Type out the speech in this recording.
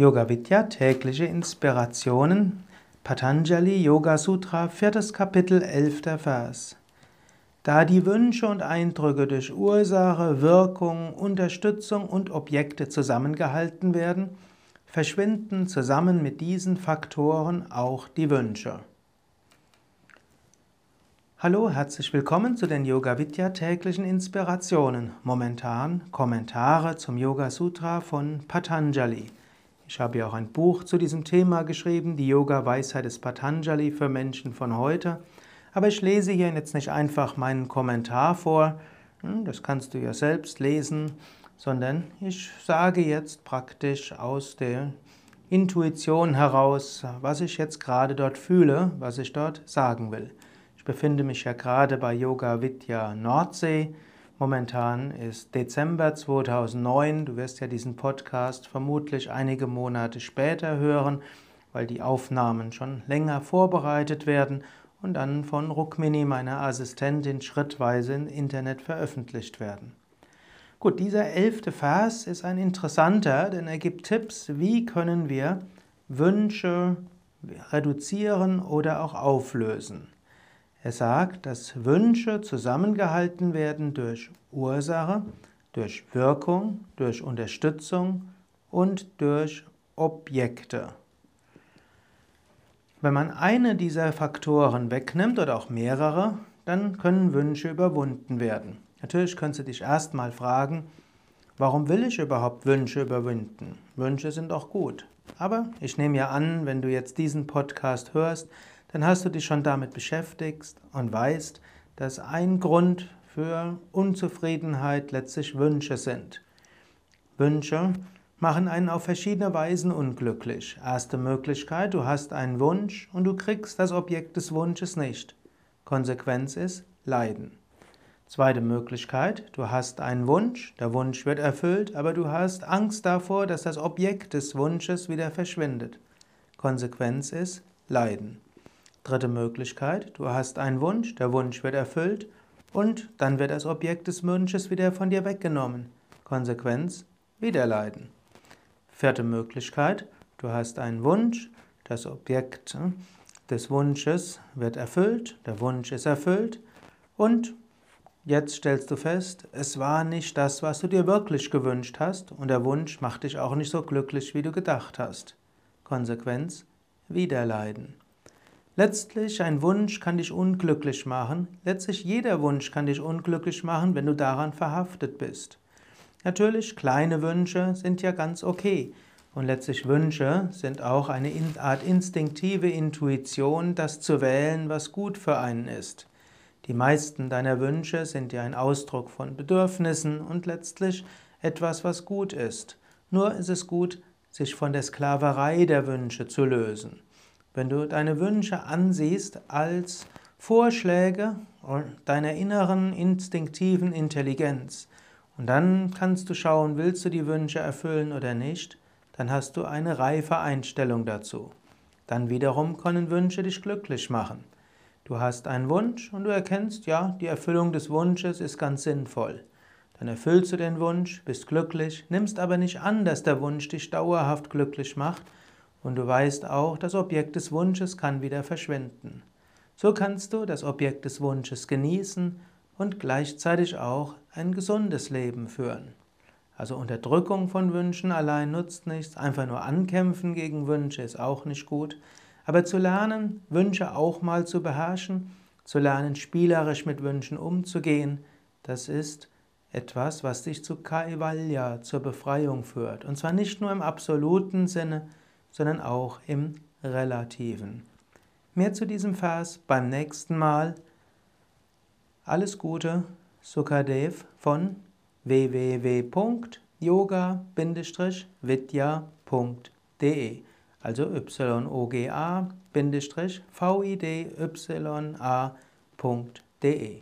Yoga Vidya tägliche Inspirationen Patanjali Yoga Sutra viertes Kapitel elfter Vers Da die Wünsche und Eindrücke durch Ursache, Wirkung, Unterstützung und Objekte zusammengehalten werden, verschwinden zusammen mit diesen Faktoren auch die Wünsche. Hallo, herzlich willkommen zu den Yoga Vidya täglichen Inspirationen. Momentan Kommentare zum Yoga Sutra von Patanjali. Ich habe ja auch ein Buch zu diesem Thema geschrieben, die Yoga-Weisheit des Patanjali für Menschen von heute. Aber ich lese hier jetzt nicht einfach meinen Kommentar vor, hm, das kannst du ja selbst lesen, sondern ich sage jetzt praktisch aus der Intuition heraus, was ich jetzt gerade dort fühle, was ich dort sagen will. Ich befinde mich ja gerade bei Yoga Vidya Nordsee Momentan ist Dezember 2009. Du wirst ja diesen Podcast vermutlich einige Monate später hören, weil die Aufnahmen schon länger vorbereitet werden und dann von Rukmini, meiner Assistentin, schrittweise im Internet veröffentlicht werden. Gut, dieser elfte Vers ist ein interessanter, denn er gibt Tipps, wie können wir Wünsche reduzieren oder auch auflösen. Er sagt, dass Wünsche zusammengehalten werden durch Ursache, durch Wirkung, durch Unterstützung und durch Objekte. Wenn man eine dieser Faktoren wegnimmt oder auch mehrere, dann können Wünsche überwunden werden. Natürlich könntest du dich erstmal fragen, warum will ich überhaupt Wünsche überwinden? Wünsche sind auch gut. Aber ich nehme ja an, wenn du jetzt diesen Podcast hörst, dann hast du dich schon damit beschäftigt und weißt, dass ein Grund für Unzufriedenheit letztlich Wünsche sind. Wünsche machen einen auf verschiedene Weisen unglücklich. Erste Möglichkeit, du hast einen Wunsch und du kriegst das Objekt des Wunsches nicht. Konsequenz ist Leiden. Zweite Möglichkeit, du hast einen Wunsch, der Wunsch wird erfüllt, aber du hast Angst davor, dass das Objekt des Wunsches wieder verschwindet. Konsequenz ist Leiden. Dritte Möglichkeit, du hast einen Wunsch, der Wunsch wird erfüllt und dann wird das Objekt des Wunsches wieder von dir weggenommen. Konsequenz, wieder leiden. Vierte Möglichkeit, du hast einen Wunsch, das Objekt hm, des Wunsches wird erfüllt, der Wunsch ist erfüllt und jetzt stellst du fest, es war nicht das, was du dir wirklich gewünscht hast und der Wunsch macht dich auch nicht so glücklich, wie du gedacht hast. Konsequenz, wieder leiden. Letztlich, ein Wunsch kann dich unglücklich machen. Letztlich, jeder Wunsch kann dich unglücklich machen, wenn du daran verhaftet bist. Natürlich, kleine Wünsche sind ja ganz okay. Und letztlich Wünsche sind auch eine Art instinktive Intuition, das zu wählen, was gut für einen ist. Die meisten deiner Wünsche sind ja ein Ausdruck von Bedürfnissen und letztlich etwas, was gut ist. Nur ist es gut, sich von der Sklaverei der Wünsche zu lösen. Wenn du deine Wünsche ansiehst als Vorschläge deiner inneren instinktiven Intelligenz und dann kannst du schauen, willst du die Wünsche erfüllen oder nicht, dann hast du eine reife Einstellung dazu. Dann wiederum können Wünsche dich glücklich machen. Du hast einen Wunsch und du erkennst, ja, die Erfüllung des Wunsches ist ganz sinnvoll. Dann erfüllst du den Wunsch, bist glücklich, nimmst aber nicht an, dass der Wunsch dich dauerhaft glücklich macht, und du weißt auch, das Objekt des Wunsches kann wieder verschwinden. So kannst du das Objekt des Wunsches genießen und gleichzeitig auch ein gesundes Leben führen. Also Unterdrückung von Wünschen allein nutzt nichts, einfach nur ankämpfen gegen Wünsche ist auch nicht gut, aber zu lernen, Wünsche auch mal zu beherrschen, zu lernen, spielerisch mit Wünschen umzugehen, das ist etwas, was dich zu Kaivalya, zur Befreiung führt. Und zwar nicht nur im absoluten Sinne, sondern auch im Relativen. Mehr zu diesem Vers beim nächsten Mal. Alles Gute, Sukadev von www.yoga-vidya.de also yoga-vidya.de